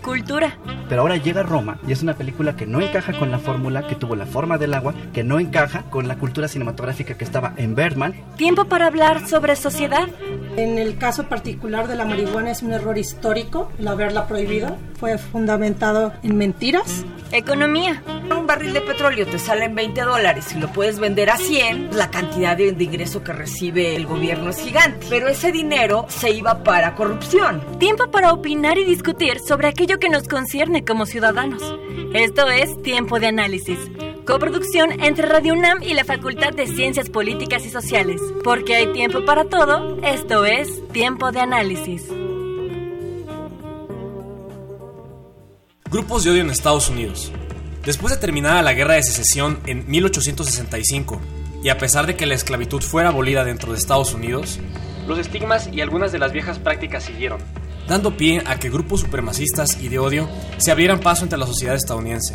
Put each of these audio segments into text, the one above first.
cultura. Pero ahora llega Roma y es una película que no encaja con la fórmula que tuvo la forma del agua, que no encaja con la cultura cinematográfica que estaba en Bergman. Tiempo para hablar sobre sociedad. En el caso particular de la marihuana es un error histórico el haberla prohibido. Fue fundamentado en mentiras. Economía. Un barril de petróleo te sale en 20 dólares y lo puedes vender a 100. La cantidad de, de ingreso que recibe el gobierno es gigante. Pero ese dinero se iba para corrupción. Tiempo para opinar y discutir sobre aquello que nos concierne como ciudadanos. Esto es Tiempo de Análisis, coproducción entre Radio UNAM y la Facultad de Ciencias Políticas y Sociales. Porque hay tiempo para todo, esto es Tiempo de Análisis. Grupos de odio en Estados Unidos. Después de terminada la Guerra de Secesión en 1865, y a pesar de que la esclavitud fuera abolida dentro de Estados Unidos, los estigmas y algunas de las viejas prácticas siguieron, dando pie a que grupos supremacistas y de odio se abrieran paso entre la sociedad estadounidense,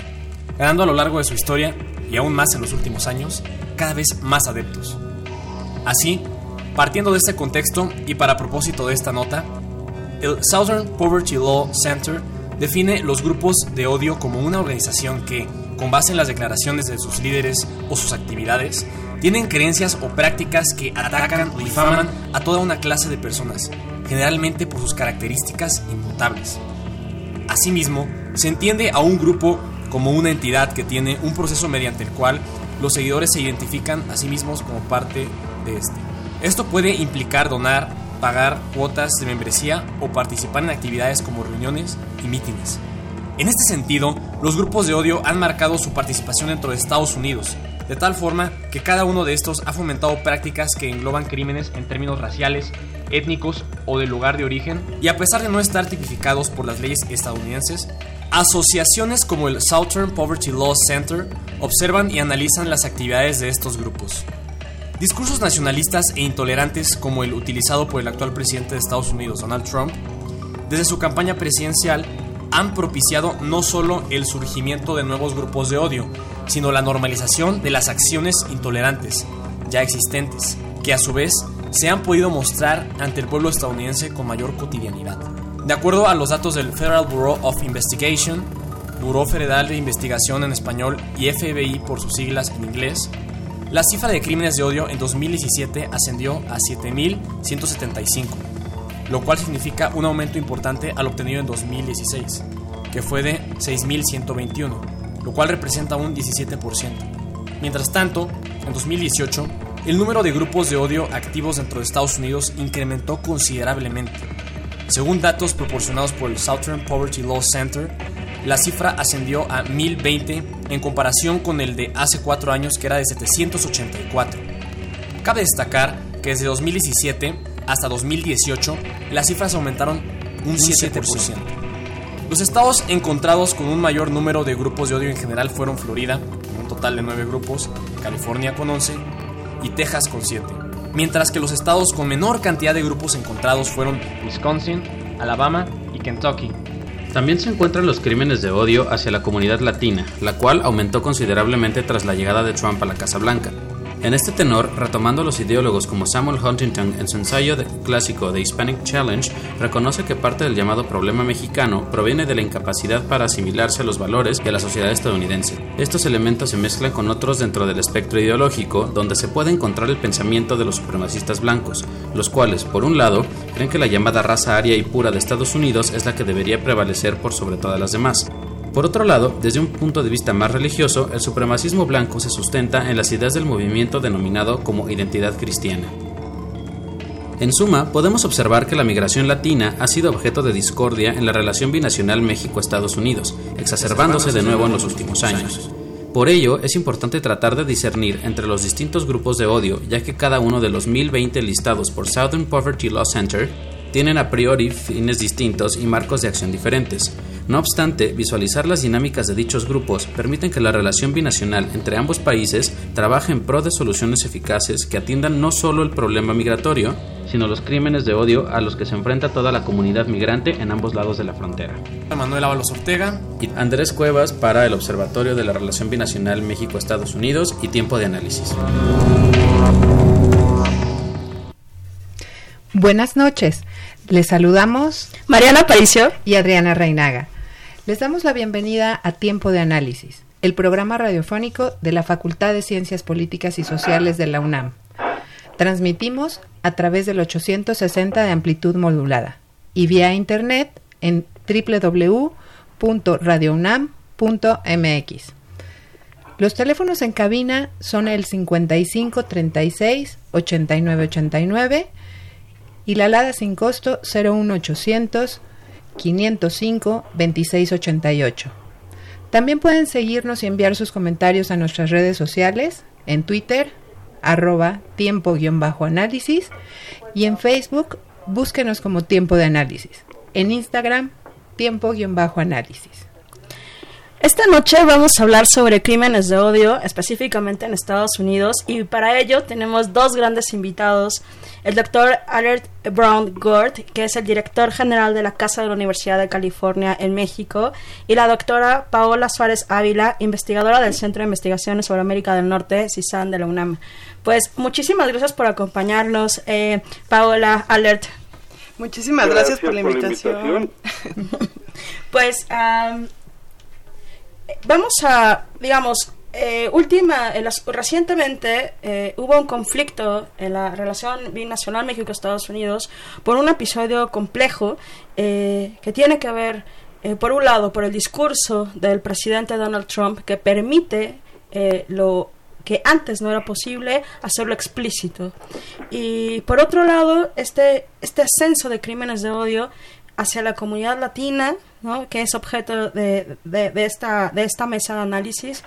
ganando a lo largo de su historia, y aún más en los últimos años, cada vez más adeptos. Así, partiendo de este contexto y para propósito de esta nota, el Southern Poverty Law Center define los grupos de odio como una organización que, con base en las declaraciones de sus líderes o sus actividades, tienen creencias o prácticas que atacan o difaman a toda una clase de personas, generalmente por sus características inmutables. Asimismo, se entiende a un grupo como una entidad que tiene un proceso mediante el cual los seguidores se identifican a sí mismos como parte de este. Esto puede implicar donar, pagar cuotas de membresía o participar en actividades como reuniones y mítines. En este sentido, los grupos de odio han marcado su participación dentro de Estados Unidos, de tal forma que cada uno de estos ha fomentado prácticas que engloban crímenes en términos raciales, étnicos o de lugar de origen, y a pesar de no estar tipificados por las leyes estadounidenses, asociaciones como el Southern Poverty Law Center observan y analizan las actividades de estos grupos. Discursos nacionalistas e intolerantes como el utilizado por el actual presidente de Estados Unidos, Donald Trump, desde su campaña presidencial han propiciado no solo el surgimiento de nuevos grupos de odio, sino la normalización de las acciones intolerantes ya existentes, que a su vez se han podido mostrar ante el pueblo estadounidense con mayor cotidianidad. De acuerdo a los datos del Federal Bureau of Investigation, Buró Federal de Investigación en español y FBI por sus siglas en inglés, la cifra de crímenes de odio en 2017 ascendió a 7.175, lo cual significa un aumento importante al obtenido en 2016, que fue de 6.121, lo cual representa un 17%. Mientras tanto, en 2018, el número de grupos de odio activos dentro de Estados Unidos incrementó considerablemente. Según datos proporcionados por el Southern Poverty Law Center, la cifra ascendió a 1020 en comparación con el de hace cuatro años que era de 784. Cabe destacar que desde 2017 hasta 2018 las cifras aumentaron un 7%. Los estados encontrados con un mayor número de grupos de odio en general fueron Florida, con un total de 9 grupos, California con 11 y Texas con 7, mientras que los estados con menor cantidad de grupos encontrados fueron Wisconsin, Alabama y Kentucky. También se encuentran los crímenes de odio hacia la comunidad latina, la cual aumentó considerablemente tras la llegada de Trump a la Casa Blanca. En este tenor, retomando los ideólogos como Samuel Huntington en su ensayo clásico The Hispanic Challenge, reconoce que parte del llamado problema mexicano proviene de la incapacidad para asimilarse a los valores de la sociedad estadounidense. Estos elementos se mezclan con otros dentro del espectro ideológico, donde se puede encontrar el pensamiento de los supremacistas blancos, los cuales, por un lado, creen que la llamada raza aria y pura de Estados Unidos es la que debería prevalecer por sobre todas las demás. Por otro lado, desde un punto de vista más religioso, el supremacismo blanco se sustenta en las ideas del movimiento denominado como identidad cristiana. En suma, podemos observar que la migración latina ha sido objeto de discordia en la relación binacional México-Estados Unidos, exacerbándose de nuevo en los últimos años. Por ello, es importante tratar de discernir entre los distintos grupos de odio, ya que cada uno de los 1020 listados por Southern Poverty Law Center tienen a priori fines distintos y marcos de acción diferentes. No obstante, visualizar las dinámicas de dichos grupos permiten que la relación binacional entre ambos países trabaje en pro de soluciones eficaces que atiendan no solo el problema migratorio, sino los crímenes de odio a los que se enfrenta toda la comunidad migrante en ambos lados de la frontera. Manuel Ábalos Ortega y Andrés Cuevas para el Observatorio de la Relación Binacional México-Estados Unidos y Tiempo de Análisis. Buenas noches. Les saludamos Mariana Paricio y Adriana Reinaga. Les damos la bienvenida a Tiempo de Análisis, el programa radiofónico de la Facultad de Ciencias Políticas y Sociales de la UNAM. Transmitimos a través del 860 de amplitud modulada y vía internet en www.radiounam.mx. Los teléfonos en cabina son el 55 36 89 89 y la alada sin costo 01800 505 2688. También pueden seguirnos y enviar sus comentarios a nuestras redes sociales, en Twitter, arroba tiempo-análisis y en Facebook, búsquenos como tiempo de análisis. En Instagram, tiempo-análisis. Esta noche vamos a hablar sobre crímenes de odio, específicamente en Estados Unidos, y para ello tenemos dos grandes invitados el doctor Albert Brown Gord, que es el director general de la Casa de la Universidad de California en México, y la doctora Paola Suárez Ávila, investigadora del Centro de Investigaciones sobre América del Norte, CISAN de la UNAM. Pues muchísimas gracias por acompañarnos, eh, Paola Alert. Muchísimas gracias, por, la invitación. pues vamos a, digamos, eh, última, recientemente eh, hubo un conflicto en la relación binacional México-Estados Unidos por un episodio complejo eh, que tiene que ver, por un lado, por el discurso del presidente Donald Trump que permite lo que antes no era posible hacerlo explícito. Y por otro lado, este, este ascenso de crímenes de odio hacia la comunidad latina, que es objeto de, de, esta, de esta mesa de análisis,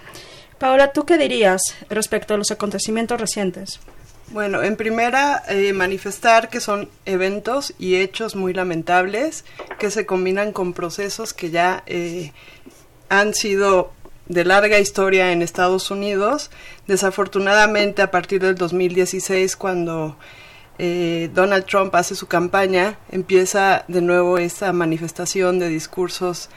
Paola, ¿tú qué dirías respecto a los acontecimientos recientes? Bueno, en primera, eh, manifestar que son eventos y hechos muy lamentables que se combinan con procesos que ya eh, han sido de larga historia en Estados Unidos. Desafortunadamente, a partir del 2016, cuando eh, Donald Trump hace su campaña, empieza de nuevo esa manifestación de discursos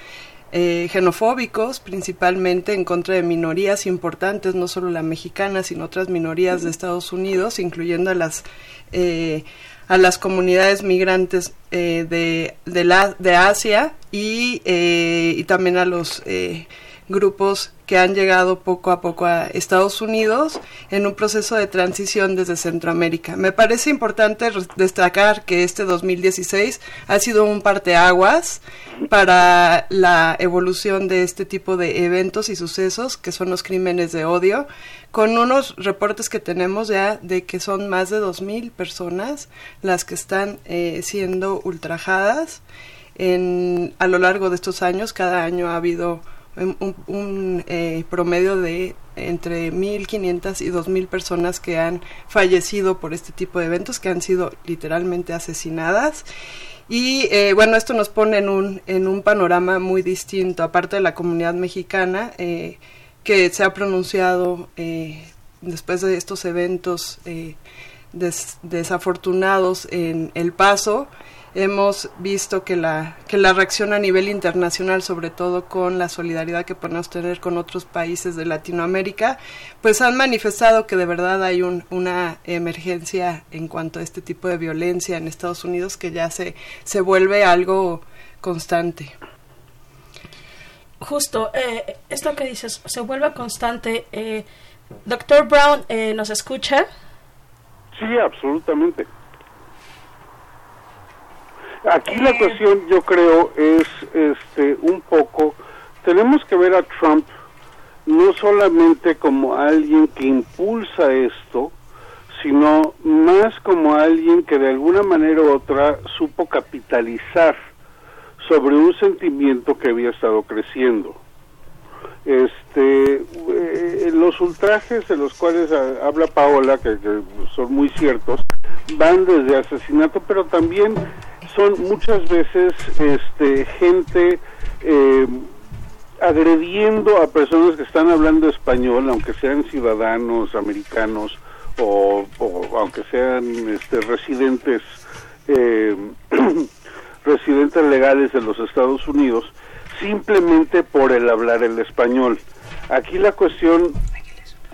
eh, xenofóbicos, principalmente en contra de minorías importantes, no solo la mexicana, sino otras minorías de Estados Unidos, incluyendo a las eh, a las comunidades migrantes eh, de, de, la, de Asia y, y también a los grupos que han llegado poco a poco a Estados Unidos en un proceso de transición desde Centroamérica. Me parece importante destacar que este 2016 ha sido un parteaguas para la evolución de este tipo de eventos y sucesos que son los crímenes de odio, con unos reportes que tenemos ya de que son más de 2.000 personas las que están eh, siendo ultrajadas. En, a lo largo de estos años, cada año ha habido un, eh, promedio de entre 1.500 y 2.000 personas que han fallecido por este tipo de eventos, que han sido literalmente asesinadas. Y eh, bueno, esto nos pone en un, en un panorama muy distinto, aparte de la comunidad mexicana, eh, que se ha pronunciado después de estos eventos desafortunados en El Paso hemos visto que la, que la reacción a nivel internacional, sobre todo con la solidaridad que podemos tener con otros países de Latinoamérica, pues han manifestado que de verdad hay un, una emergencia en cuanto a este tipo de violencia en Estados Unidos que ya se, se vuelve algo constante. Justo, eh, esto que dices, se vuelve constante. Eh, Doctor Brown, eh, ¿nos escucha? Sí, absolutamente. Aquí la cuestión, yo creo, es este un poco, tenemos que ver a Trump no solamente como alguien que impulsa esto, sino más como alguien que de alguna manera u otra supo capitalizar sobre un sentimiento que había estado creciendo. Este, eh, los ultrajes de los cuales habla Paola, que son muy ciertos, van desde asesinato, pero también son muchas veces este, gente eh, agrediendo a personas que están hablando español, aunque sean ciudadanos americanos o, aunque sean este, residentes eh, residentes legales de los Estados Unidos, simplemente por el hablar el español. Aquí la cuestión,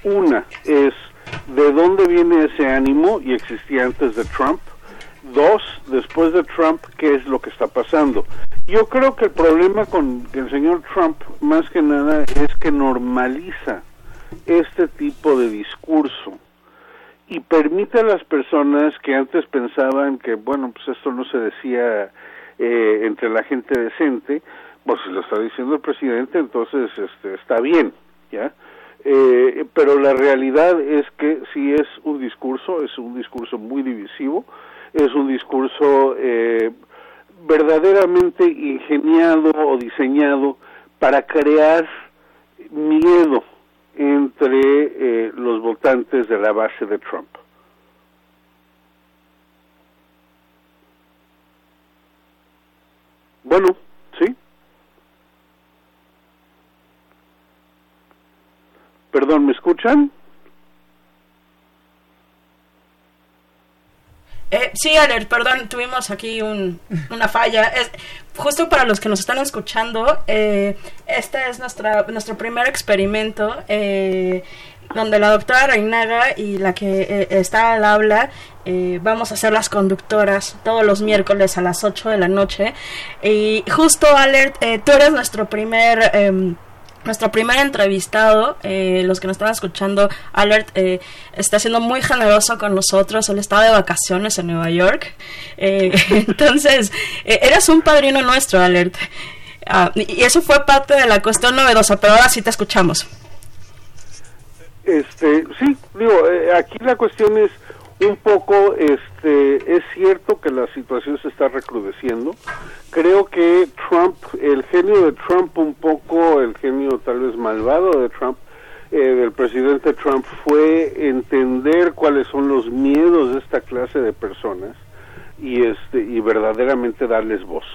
una, es de dónde viene ese ánimo y existía antes de Trump. Dos, después de Trump, ¿qué es lo que está pasando? Yo creo que el problema con el señor Trump, más que nada, es que normaliza este tipo de discurso y permite a las personas que antes pensaban que, bueno, pues esto no se decía eh, entre la gente decente, pues si lo está diciendo el presidente, entonces este, está bien, ¿ya? Eh, pero la realidad es que si es un discurso, es un discurso muy divisivo, es un discurso eh, verdaderamente ingeniado o diseñado para crear miedo entre eh, los votantes de la base de Trump. Bueno, sí. Perdón, ¿me escuchan? Eh, sí, Alert, perdón, tuvimos aquí una falla. Es, justo para los que nos están escuchando, eh, este es nuestra, nuestro primer experimento eh, donde la doctora Reinaga y la que eh, está al habla vamos a ser las conductoras todos los miércoles a las 8 de la noche. Y justo, Alert, tú eres nuestro primer em, nuestro primer entrevistado, eh, los que nos están escuchando, Albert, eh, está siendo muy generoso con nosotros. Él estaba de vacaciones en Nueva York. Eh, entonces, eres un padrino nuestro, Albert. Ah, y eso fue parte de la cuestión novedosa, pero ahora sí te escuchamos. Este, sí, digo, aquí la cuestión es un poco, este, es cierto que la situación se está recrudeciendo. Creo que Trump, el genio de Trump, un poco el genio tal vez malvado de Trump, eh, del presidente Trump, fue entender cuáles son los miedos de esta clase de personas y este y verdaderamente darles voz.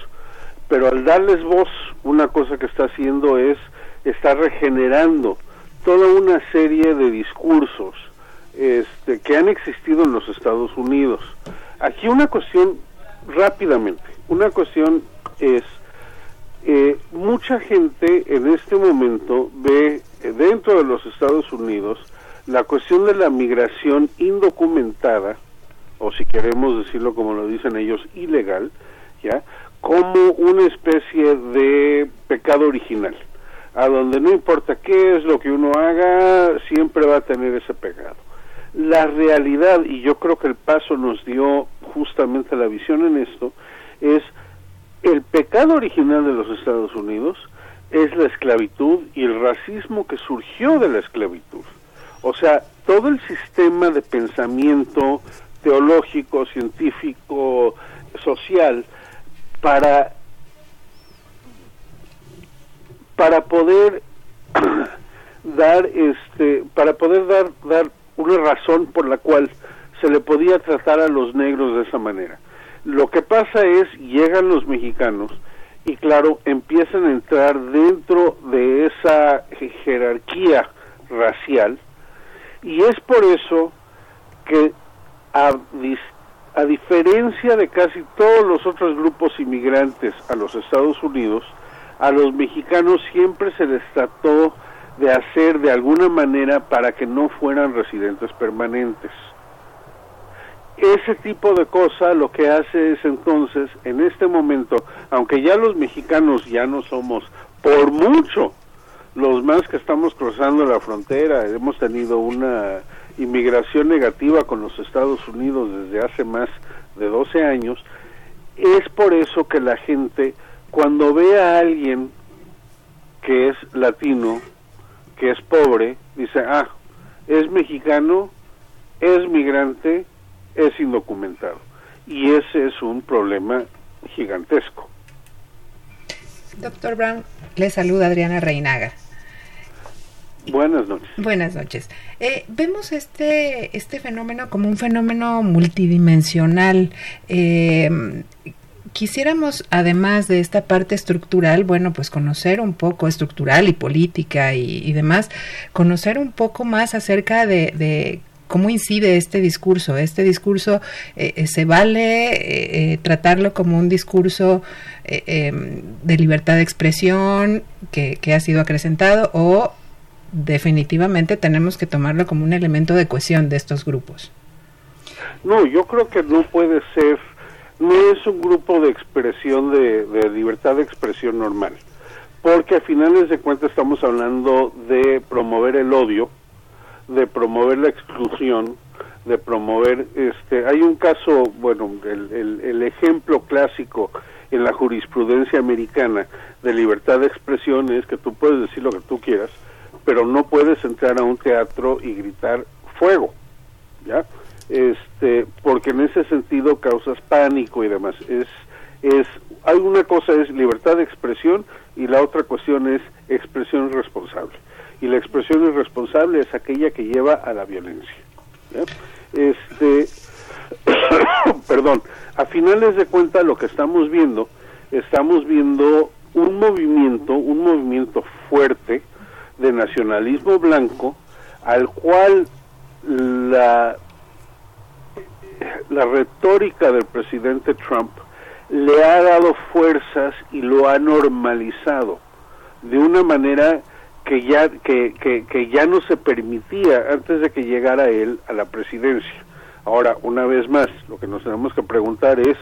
Pero al darles voz, una cosa que está haciendo es está regenerando toda una serie de discursos este, que han existido en los Estados Unidos. Aquí una cuestión, rápidamente, una cuestión es, eh, mucha gente en este momento ve eh, dentro de los Estados Unidos la cuestión de la migración indocumentada, o si queremos decirlo como lo dicen ellos, ilegal, ¿ya? como una especie de pecado original, a donde no importa qué es lo que uno haga, siempre va a tener ese pecado. La realidad, y yo creo que el paso nos dio justamente la visión en esto, es el pecado original de los Estados Unidos es la esclavitud y el racismo que surgió de la esclavitud. O sea, todo el sistema de pensamiento teológico, científico, social, para, para poder dar este para poder dar dar una razón por la cual se le podía tratar a los negros de esa manera. Lo que pasa es, llegan los mexicanos y claro, empiezan a entrar dentro de esa jerarquía racial y es por eso que a, a diferencia de casi todos los otros grupos inmigrantes a los Estados Unidos, a los mexicanos siempre se les trató de hacer de alguna manera para que no fueran residentes permanentes. Ese tipo de cosa lo que hace es entonces, en este momento, aunque ya los mexicanos ya no somos por mucho los más que estamos cruzando la frontera, hemos tenido una inmigración negativa con los Estados Unidos desde hace más de 12 años, es por eso que la gente, cuando ve a alguien que es latino, que es pobre, dice, ah, es mexicano, es migrante, es indocumentado. Y ese es un problema gigantesco. Doctor Brown, le saluda Adriana Reinaga. Buenas noches. Buenas noches. Eh, vemos este, este fenómeno como un fenómeno multidimensional. Eh, quisiéramos, además de esta parte estructural, bueno, pues conocer un poco estructural y política y, demás, conocer un poco más acerca de, cómo incide este discurso. Este discurso eh, eh, se vale tratarlo como un discurso em, de libertad de expresión que, que ha sido acrecentado o definitivamente tenemos que tomarlo como un elemento de cohesión de estos grupos. No, yo creo que no puede ser, no es un grupo de expresión de, libertad de expresión normal, porque a finales de cuentas estamos hablando de promover el odio, de promover la exclusión, de promover, este, hay un caso, bueno, el, el ejemplo clásico en la jurisprudencia americana de libertad de expresión es que tú puedes decir lo que tú quieras, pero no puedes entrar a un teatro y gritar fuego, ¿ya? Este, porque en ese sentido causas pánico y demás. Es, es, hay una cosa es libertad de expresión y la otra cuestión es expresión irresponsable. Y la expresión irresponsable es aquella que lleva a la violencia. Este, perdón, a finales de cuentas lo que estamos viendo, estamos viendo un movimiento, un movimiento fuerte, de nacionalismo blanco al cual la, la retórica del presidente Trump le ha dado fuerzas y lo ha normalizado de una manera que ya que, que, ya no se permitía antes de que llegara él a la presidencia. Ahora, una vez más, lo que nos tenemos que preguntar es,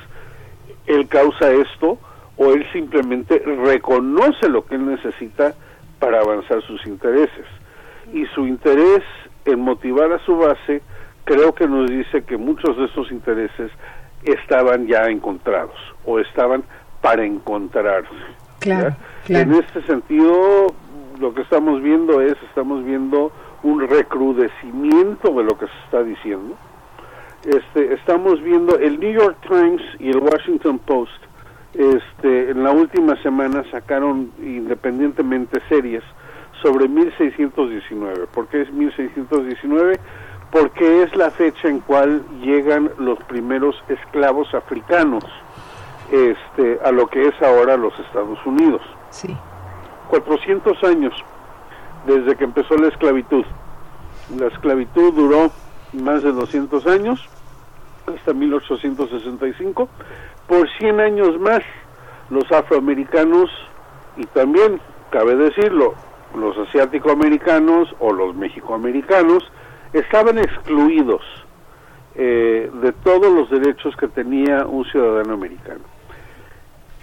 ¿él causa esto o él simplemente reconoce lo que él necesita para avanzar sus intereses. Y su interés en motivar a su base creo que nos dice que muchos de esos intereses estaban ya encontrados o estaban para encontrarse. En este sentido, lo que estamos viendo es, estamos viendo un recrudecimiento de lo que se está diciendo. Este, estamos viendo el New York Times y el Washington Post este, en la última semana sacaron independientemente series sobre 1619. ¿Por qué es 1619? Porque es la fecha en cual llegan los primeros esclavos africanos este, a lo que es ahora los Estados Unidos. Sí. 400 años desde que empezó la esclavitud. La esclavitud duró más de 200 años, hasta 1865 por 100 años más los afroamericanos y también, cabe decirlo, los asiático-americanos o los mexicoamericanos estaban excluidos eh, de todos los derechos que tenía un ciudadano americano.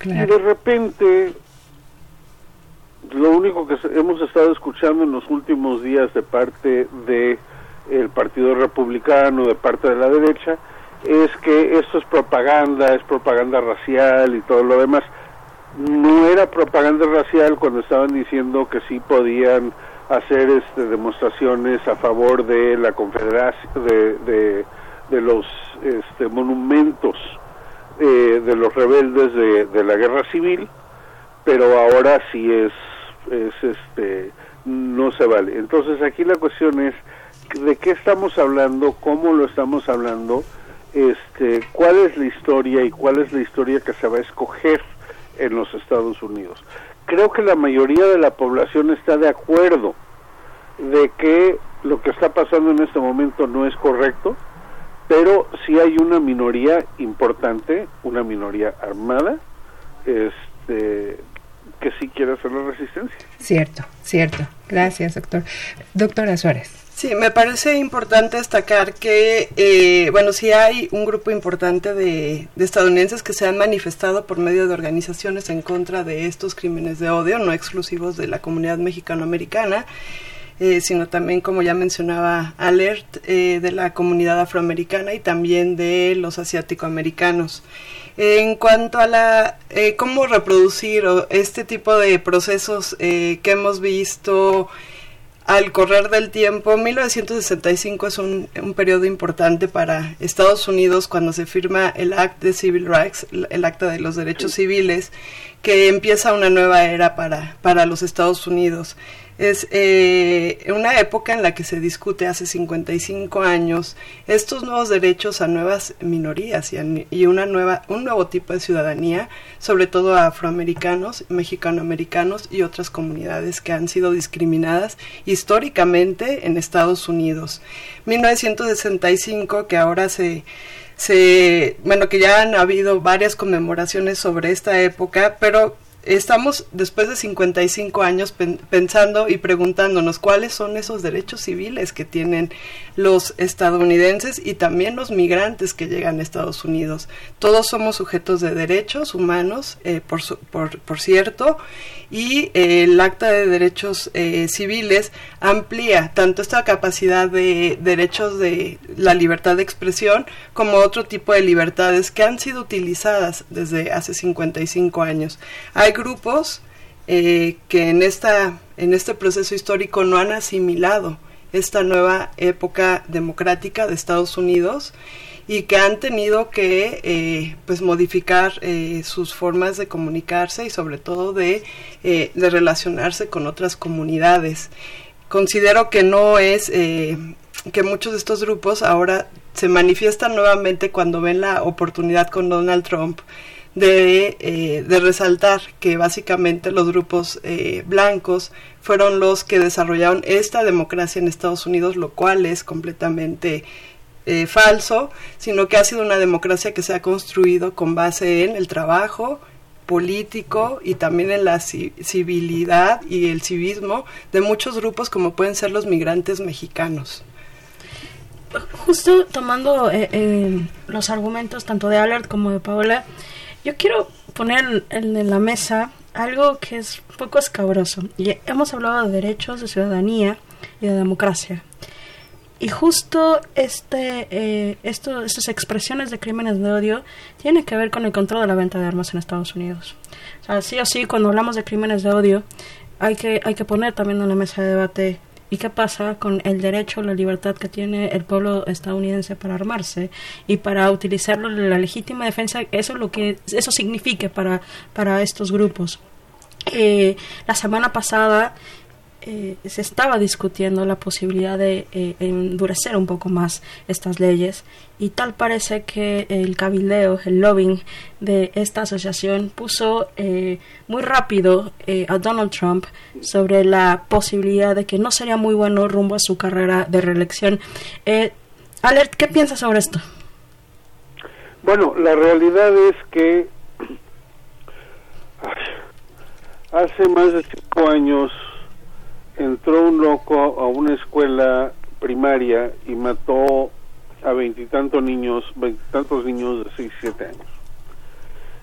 Y de repente, lo único que hemos estado escuchando en los últimos días de parte de el Partido Republicano, de parte de la derecha, es que esto es propaganda, es propaganda racial y todo lo demás. No era propaganda racial cuando estaban diciendo que sí podían hacer este, demostraciones a favor de la confederación, de, de, los este, monumentos eh, de los rebeldes de, de, la guerra civil, pero ahora sí es, es este, no se vale. Entonces aquí la cuestión es de qué estamos hablando, cómo lo estamos hablando, este, cuál es la historia y cuál es la historia que se va a escoger en los Estados Unidos. Creo que la mayoría de la población está de acuerdo de que lo que está pasando en este momento no es correcto, pero sí hay una minoría importante, una minoría armada, este, que sí quiere hacer la resistencia. Cierto, cierto. Gracias, doctor. Doctora Suárez. Sí, me parece importante destacar que, eh, bueno, sí hay un grupo importante de, estadounidenses que se han manifestado por medio de organizaciones en contra de estos crímenes de odio, no exclusivos de la comunidad mexicano-americana, eh, sino también, como ya mencionaba Alert, eh, de la comunidad afroamericana y también de los asiático-americanos. En cuanto a la cómo reproducir este tipo de procesos que hemos visto, al correr del tiempo, 1965 es un, un, periodo importante para Estados Unidos cuando se firma el Act de Civil Rights, el Acta de los Derechos Civiles, que empieza una nueva era para, para los Estados Unidos. Es eh, una época en la que se discute hace 55 años estos nuevos derechos a nuevas minorías y, una nueva, un nuevo tipo de ciudadanía, sobre todo a afroamericanos, mexicanoamericanos y otras comunidades que han sido discriminadas históricamente en Estados Unidos. 1965, que ahora se se, bueno, que ya han habido varias conmemoraciones sobre esta época, pero estamos después de 55 años pensando y preguntándonos cuáles son esos derechos civiles que tienen los estadounidenses y también los migrantes que llegan a Estados Unidos. Todos somos sujetos de derechos humanos, eh, por, por, por, cierto, y eh, el Acta de Derechos eh, Civiles amplía tanto esta capacidad de derechos de la libertad de expresión como otro tipo de libertades que han sido utilizadas desde hace 55 años. Hay grupos eh, que en, esta, en este proceso histórico no han asimilado esta nueva época democrática de Estados Unidos y que han tenido que eh, pues modificar eh, sus formas de comunicarse y sobre todo de, de relacionarse con otras comunidades. Considero que no es que muchos de estos grupos ahora se manifiestan nuevamente cuando ven la oportunidad con Donald Trump de, eh, de resaltar que básicamente los grupos eh, blancos fueron los que desarrollaron esta democracia en Estados Unidos, lo cual es completamente eh, falso, sino que ha sido una democracia que se ha construido con base en el trabajo político y también en la civilidad y el civismo de muchos grupos como pueden ser los migrantes mexicanos. Justo tomando los argumentos tanto de Alert como de Paola, yo quiero poner en, la mesa algo que es un poco escabroso. Hemos hablado de derechos, de ciudadanía y de democracia. Y justo este, eh, estas expresiones de crímenes de odio tienen que ver con el control de la venta de armas en Estados Unidos. O sea, sí o sí, cuando hablamos de crímenes de odio, hay que, hay que poner también en la mesa de debate ¿Y qué pasa con el derecho, la libertad que tiene el pueblo estadounidense para armarse y para utilizarlo en la legítima defensa? Eso es lo que eso significa para, para estos grupos. Eh, la semana pasada eh, se estaba discutiendo la posibilidad de eh, endurecer un poco más estas leyes y tal parece que el cabildeo, el lobbying de esta asociación puso eh, muy rápido a Donald Trump sobre la posibilidad de que no sería muy bueno rumbo a su carrera de reelección. Alert, ¿qué piensas sobre esto? Bueno, la realidad es que hace más de cinco años entró un loco a una escuela primaria y mató a veintitantos niños, veintitantos niños de seis, siete años.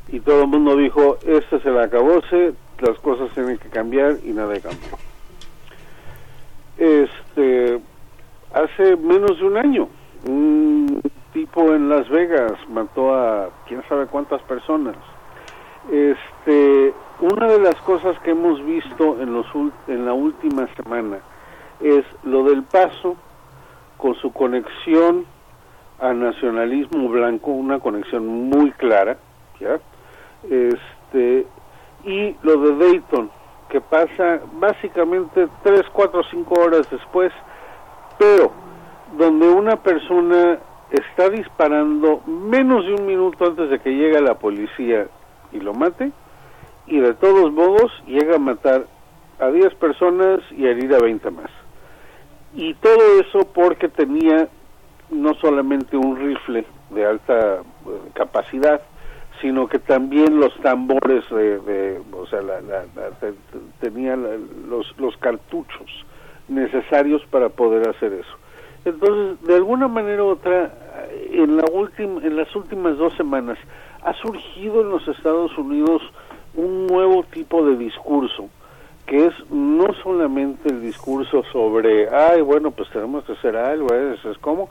Y todo el mundo dijo, este se la acabóse, las cosas tienen que cambiar y nada cambió. Este, hace menos de un año, un tipo en Las Vegas mató a quién sabe cuántas personas. Este, una de las cosas que hemos visto en, los, en la última semana es lo del paso con su conexión al nacionalismo blanco, una conexión muy clara, ¿ya? Este, y lo de Dayton, que pasa básicamente tres, cuatro, cinco horas después, pero donde una persona está disparando menos de un minuto antes de que llegue la policía y lo mate, y de todos modos llega a matar a 10 personas y herir a 20 más. Y todo eso porque tenía no solamente un rifle de alta eh, capacidad, sino que también los tambores de, o sea, la, tenía los, los cartuchos necesarios para poder hacer eso. Entonces, de alguna manera u otra, en, la última, en las últimas dos semanas ha surgido en los Estados Unidos un nuevo tipo de discurso que es no solamente el discurso sobre, ay, bueno, pues tenemos que hacer algo, eso es como,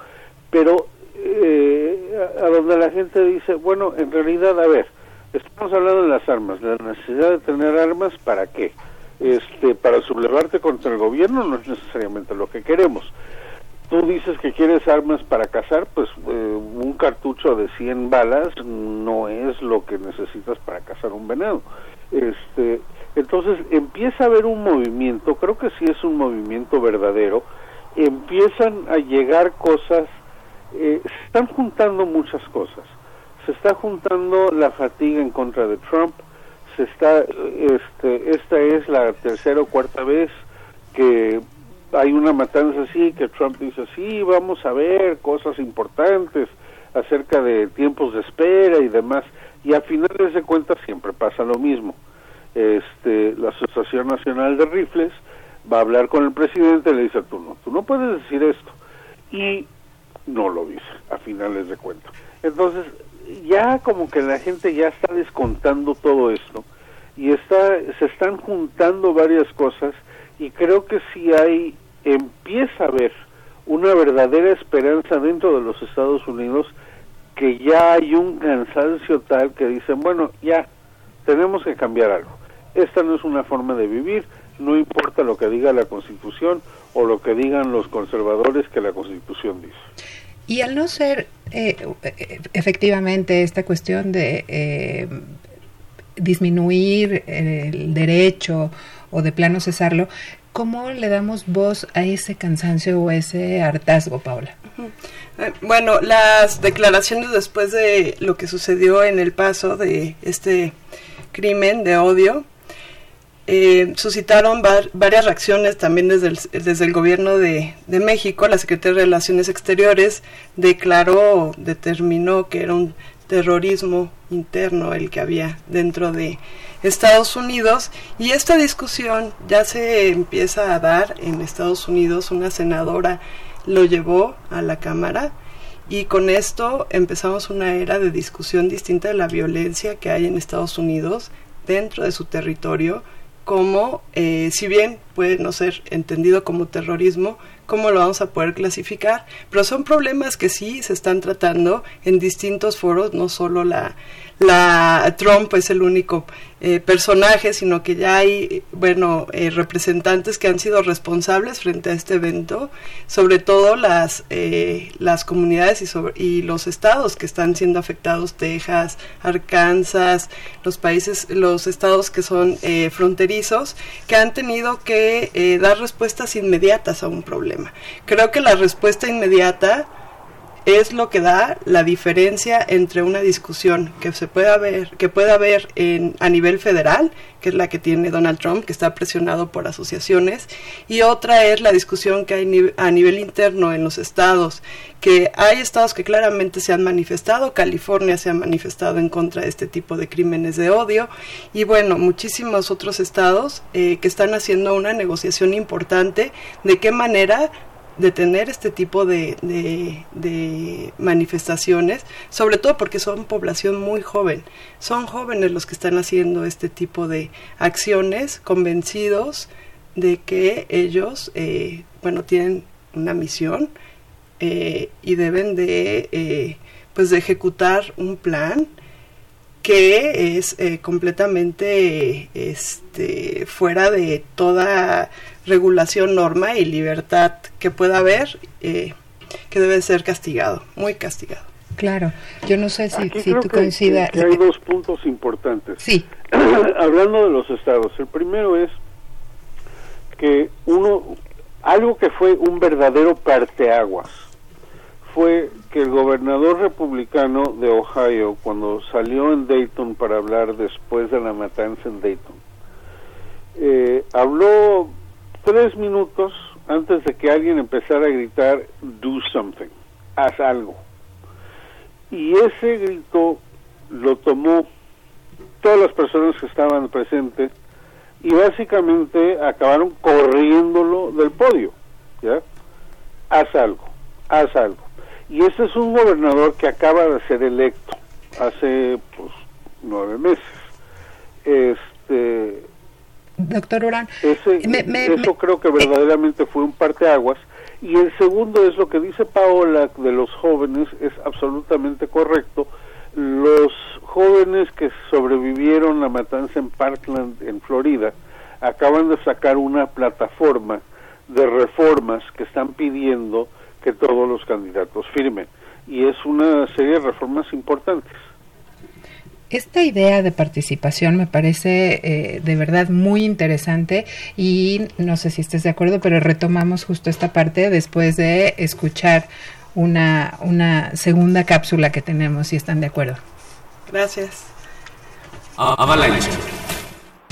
pero eh, a, donde la gente dice, bueno, en realidad, a ver, estamos hablando de las armas, la necesidad de tener armas, ¿para qué? Este, para sublevarte contra el gobierno no es necesariamente lo que queremos. Tú dices que quieres armas para cazar, pues eh, un cartucho de 100 balas no es lo que necesitas para cazar un venado. Este, Entonces empieza a haber un movimiento, creo que sí es un movimiento verdadero, empiezan a llegar cosas, eh, se están juntando muchas cosas. Se está juntando la fatiga en contra de Trump, se está, este, esta es la tercera o cuarta vez que hay una matanza así, que Trump dice, sí, vamos a ver cosas importantes acerca de tiempos de espera y demás, y a finales de cuentas siempre pasa lo mismo. Este, la Asociación Nacional de Rifles va a hablar con el presidente y le dice, tú no, tú no puedes decir esto. Y no lo dice, a finales de cuentas. Entonces, ya como que la gente ya está descontando todo esto y está se están juntando varias cosas y creo que si hay empieza a haber una verdadera esperanza dentro de los Estados Unidos que ya hay un cansancio tal que dicen, bueno, ya tenemos que cambiar algo. Esta no es una forma de vivir, no importa lo que diga la Constitución o lo que digan los conservadores que la Constitución dice. Y al no ser eh, efectivamente esta cuestión de eh, disminuir el derecho o de plano cesarlo, ¿cómo le damos voz a ese cansancio o ese hartazgo, Paula? Eh, bueno, las declaraciones después de lo que sucedió en el paso de este crimen de odio, eh, suscitaron varias reacciones también desde el, desde el gobierno de, de, México. La Secretaría de Relaciones Exteriores declaró, determinó que era un terrorismo interno el que había dentro de Estados Unidos y esta discusión ya se empieza a dar en Estados Unidos. Una senadora lo llevó a la Cámara y con esto empezamos una era de discusión distinta de la violencia que hay en Estados Unidos dentro de su territorio como, eh, si bien puede no ser entendido como terrorismo, cómo lo vamos a poder clasificar, pero son problemas que sí se están tratando en distintos foros, no solo la, la Trump es el único eh, personaje, sino que ya hay, bueno, eh, representantes que han sido responsables frente a este evento, sobre todo las, eh, las comunidades y, sobre, y los estados que están siendo afectados, Texas, Arkansas, los países, los estados que son fronterizos, que han tenido que dar respuestas inmediatas a un problema. Creo que la respuesta inmediata es lo que da la diferencia entre una discusión que se puede haber, que puede haber a nivel federal, que es la que tiene Donald Trump, que está presionado por asociaciones, y otra es la discusión que hay a nivel interno en los estados, que hay estados que claramente se han manifestado, California se ha manifestado en contra de este tipo de crímenes de odio, y bueno, muchísimos otros estados eh, que están haciendo una negociación importante de qué manera detener este tipo de, de, manifestaciones, sobre todo porque son población muy joven. Son jóvenes los que están haciendo este tipo de acciones, convencidos de que ellos, eh, bueno, tienen una misión eh, y deben de, eh, pues, de ejecutar un plan que es completamente este, fuera de toda regulación, norma y libertad que pueda haber, eh, que debe ser castigado, muy castigado. Claro, yo no sé si, si tú coincidas. Que, hay dos puntos importantes. Sí. Hablando de los estados, el primero es que uno, algo que fue un verdadero parteaguas, fue que el gobernador republicano de Ohio, cuando salió en Dayton para hablar después de la matanza en Dayton, eh, habló tres minutos antes de que alguien empezara a gritar do something, haz algo. Y ese grito lo tomó todas las personas que estaban presentes y básicamente acabaron corriéndolo del podio, ¿ya? Haz algo, haz algo. Y este es un gobernador que acaba de ser electo hace pues nueve meses. Este Doctor Urán, eso creo que verdaderamente fue un parteaguas. Y el segundo es lo que dice Paola de los jóvenes, es absolutamente correcto. Los jóvenes que sobrevivieron la matanza en Parkland, en Florida, acaban de sacar una plataforma de reformas que están pidiendo que todos los candidatos firmen. Y es una serie de reformas importantes. Esta idea de participación me parece eh, de verdad muy interesante y no sé si estés de acuerdo, pero retomamos justo esta parte después de escuchar una, una segunda cápsula que tenemos, si están de acuerdo. Gracias. Avalanche.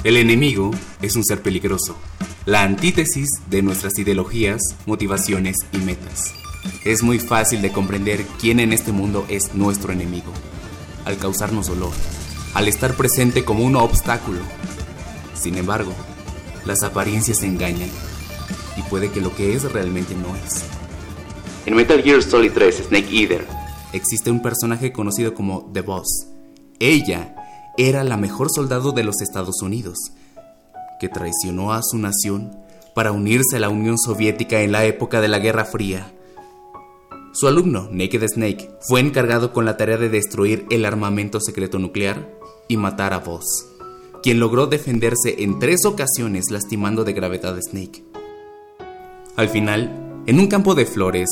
El enemigo es un ser peligroso, la antítesis de nuestras ideologías, motivaciones y metas. Es muy fácil de comprender quién en este mundo es nuestro enemigo al causarnos dolor, al estar presente como un obstáculo. Sin embargo, las apariencias engañan y puede que lo que es realmente no es. En Metal Gear Solid 3 Snake Eater existe un personaje conocido como The Boss. Ella era la mejor soldado de los Estados Unidos, que traicionó a su nación para unirse a la Unión Soviética en la época de la Guerra Fría su alumno, Naked Snake, fue encargado con la tarea de destruir el armamento secreto nuclear y matar a Voss, quien logró defenderse en tres ocasiones lastimando de gravedad a Snake. Al final, en un campo de flores,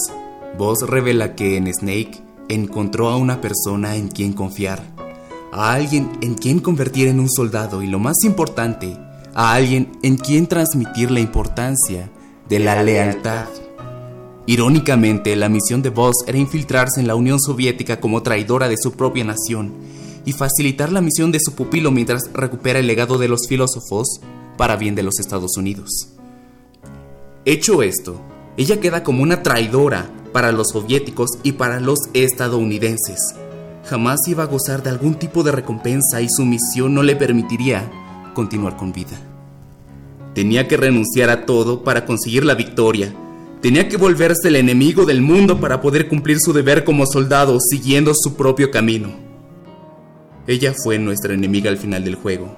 Voss revela que en Snake encontró a una persona en quien confiar, a alguien en quien convertir en un soldado y lo más importante, a alguien en quien transmitir la importancia de la lealtad Irónicamente, la misión de Voss era infiltrarse en la Unión Soviética como traidora de su propia nación y facilitar la misión de su pupilo mientras recupera el legado de los filósofos para bien de los Estados Unidos. Hecho esto, ella queda como una traidora para los soviéticos y para los estadounidenses. Jamás iba a gozar de algún tipo de recompensa y su misión no le permitiría continuar con vida. Tenía que renunciar a todo para conseguir la victoria Tenía que volverse el enemigo del mundo para poder cumplir su deber como soldado siguiendo su propio camino. Ella fue nuestra enemiga al final del juego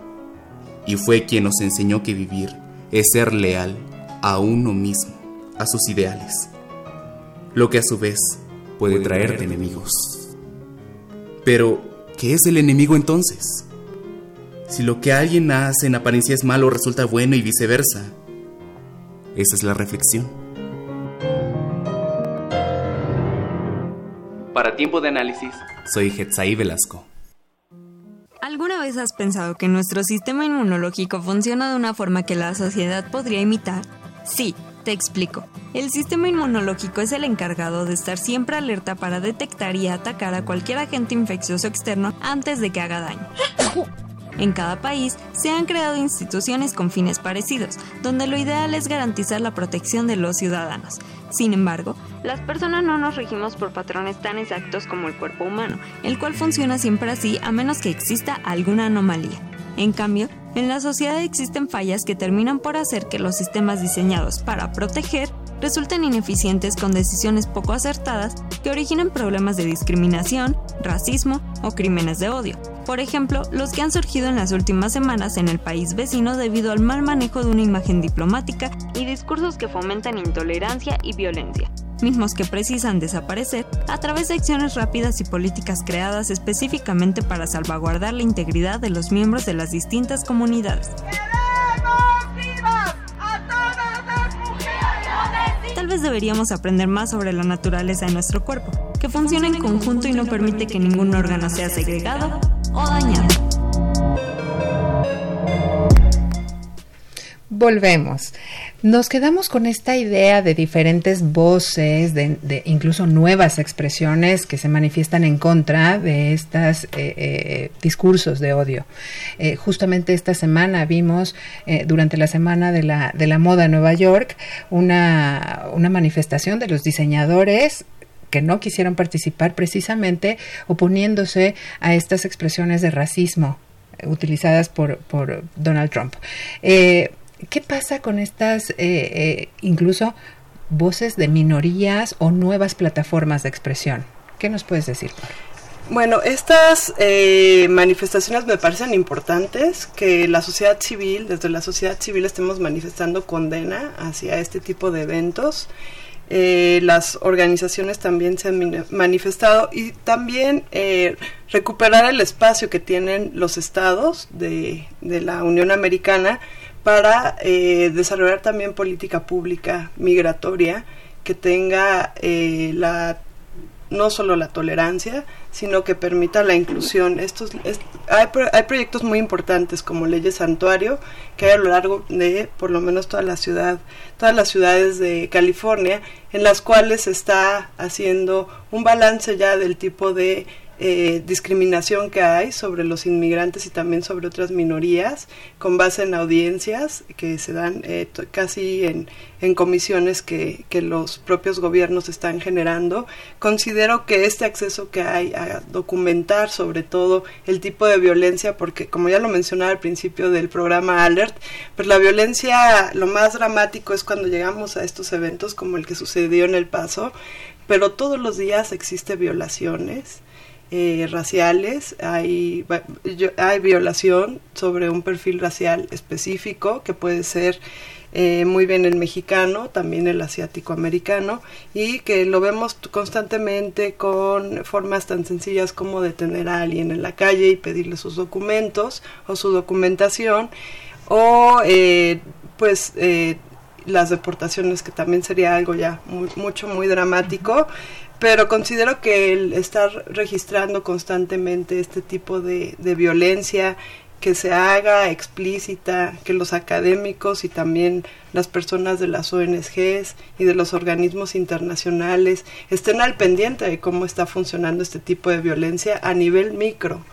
y fue quien nos enseñó que vivir es ser leal a uno mismo, a sus ideales, lo que a su vez puede traerte enemigos. Pero, ¿qué es el enemigo entonces? Si lo que alguien hace en apariencia es malo, resulta bueno y viceversa. Esa es la reflexión. Para tiempo de análisis, soy Hetzaí Velasco. ¿Alguna vez has pensado que nuestro sistema inmunológico funciona de una forma que la sociedad podría imitar? Sí, te explico. El sistema inmunológico es el encargado de estar siempre alerta para detectar y atacar a cualquier agente infeccioso externo antes de que haga daño. En cada país se han creado instituciones con fines parecidos, donde lo ideal es garantizar la protección de los ciudadanos. Sin embargo, las personas no nos regimos por patrones tan exactos como el cuerpo humano, el cual funciona siempre así a menos que exista alguna anomalía. En cambio, en la sociedad existen fallas que terminan por hacer que los sistemas diseñados para proteger resulten ineficientes con decisiones poco acertadas que originen problemas de discriminación, racismo o crímenes de odio. Por ejemplo, los que han surgido en las últimas semanas en el país vecino debido al mal manejo de una imagen diplomática y discursos que fomentan intolerancia y violencia, mismos que precisan desaparecer a través de acciones rápidas y políticas creadas específicamente para salvaguardar la integridad de los miembros de las distintas comunidades. Tal vez deberíamos aprender más sobre la naturaleza de nuestro cuerpo, que funciona en conjunto y no permite que ningún órgano sea segregado o dañado. Volvemos. Nos quedamos con esta idea de diferentes voces, de, incluso nuevas expresiones que se manifiestan en contra de estos eh, eh, discursos de odio. Eh, justamente esta semana vimos, durante la semana de la, de la moda en Nueva York, una, una manifestación de los diseñadores que no quisieron participar precisamente oponiéndose a estas expresiones de racismo utilizadas por, por Donald Trump. ¿Qué pasa con estas, eh, eh, incluso voces de minorías o nuevas plataformas de expresión? ¿Qué nos puedes decir? Bueno, estas eh, manifestaciones me parecen importantes, que la sociedad civil, desde la sociedad civil estemos manifestando condena hacia este tipo de eventos. las organizaciones también se han manifestado y también recuperar el espacio que tienen los estados de la Unión Americana para eh, desarrollar también política pública migratoria que tenga eh, la no solo la tolerancia, sino que permita la inclusión. Estos, hay, hay proyectos muy importantes como Leyes Santuario que hay a lo largo de por lo menos toda la ciudad, todas las ciudades de California, en las cuales se está haciendo un balance ya del tipo de eh, discriminación que hay sobre los inmigrantes y también sobre otras minorías con base en audiencias que se dan eh, casi en, comisiones que, que, los propios gobiernos están generando. Considero que este acceso que hay a documentar sobre todo el tipo de violencia, porque como ya lo mencionaba al principio del programa Alert, pues la violencia, lo más dramático es cuando llegamos a estos eventos como el que sucedió en El Paso, pero todos los días existe violaciones eh, raciales, hay, hay violación sobre un perfil racial específico que puede ser eh, muy bien el mexicano, también el asiático americano, y que lo vemos constantemente con formas tan sencillas como detener a alguien en la calle y pedirle sus documentos o su documentación, o eh, pues las deportaciones, que también sería algo ya mucho, muy dramático pero considero que el estar registrando constantemente este tipo de, violencia, que se haga explícita, que los académicos y también las personas de las ONGs y de los organismos internacionales estén al pendiente de cómo está funcionando este tipo de violencia a nivel micro,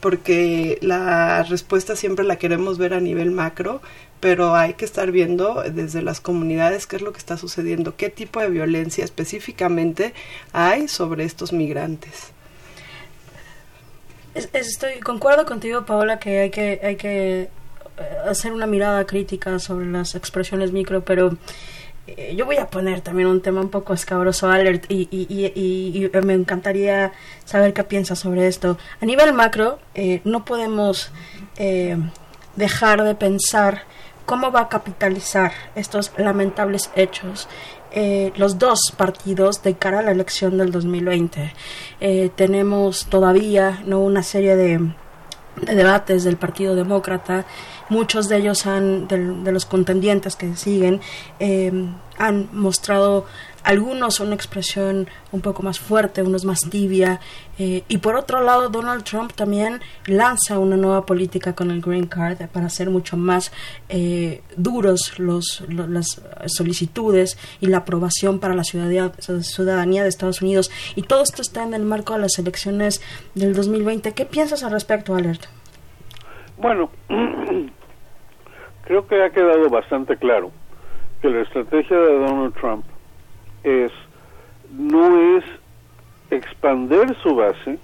porque la respuesta siempre la queremos ver a nivel macro, pero hay que estar viendo desde las comunidades qué es lo que está sucediendo, qué tipo de violencia específicamente hay sobre estos migrantes. Estoy concuerdo contigo, Paola, que hay que hay que eh, hacer una mirada crítica sobre las expresiones micro, pero eh, yo voy a poner también un tema un poco escabroso, Alert, y, y, me encantaría saber qué piensas sobre esto. A nivel macro, eh, no podemos dejar de pensar cómo va a capitalizar estos lamentables hechos eh, los dos partidos de cara a la elección del 2020. Eh, tenemos todavía no una serie de, debates del Partido Demócrata. Muchos de ellos han, de, los contendientes que siguen, eh, han mostrado algunos una expresión un poco más fuerte, unos más tibia. Eh, y por otro lado, Donald Trump también lanza una nueva política con el Green Card para hacer mucho más eh, duros los, las solicitudes y la aprobación para la ciudadanía, ciudadanía de Estados Unidos. Y todo esto está en el marco de las elecciones del 2020. ¿Qué piensas al respecto, Alert? Bueno, creo que ha quedado bastante claro que la estrategia de Donald Trump es no es expander su base,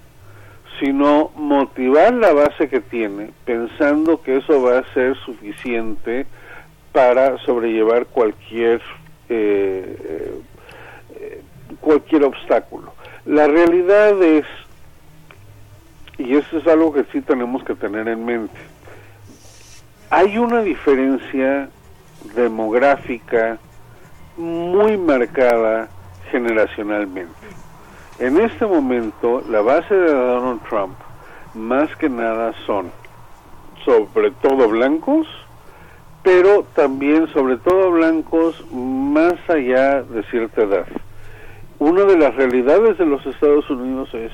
sino motivar la base que tiene, pensando que eso va a ser suficiente para sobrellevar cualquier eh, eh, cualquier obstáculo. La realidad es, y eso es algo que sí tenemos que tener en mente, hay una diferencia demográfica muy marcada generacionalmente. En este momento, la base de Donald Trump, más que nada, son sobre todo blancos, pero también sobre todo blancos más allá de cierta edad. Una de las realidades de los Estados Unidos es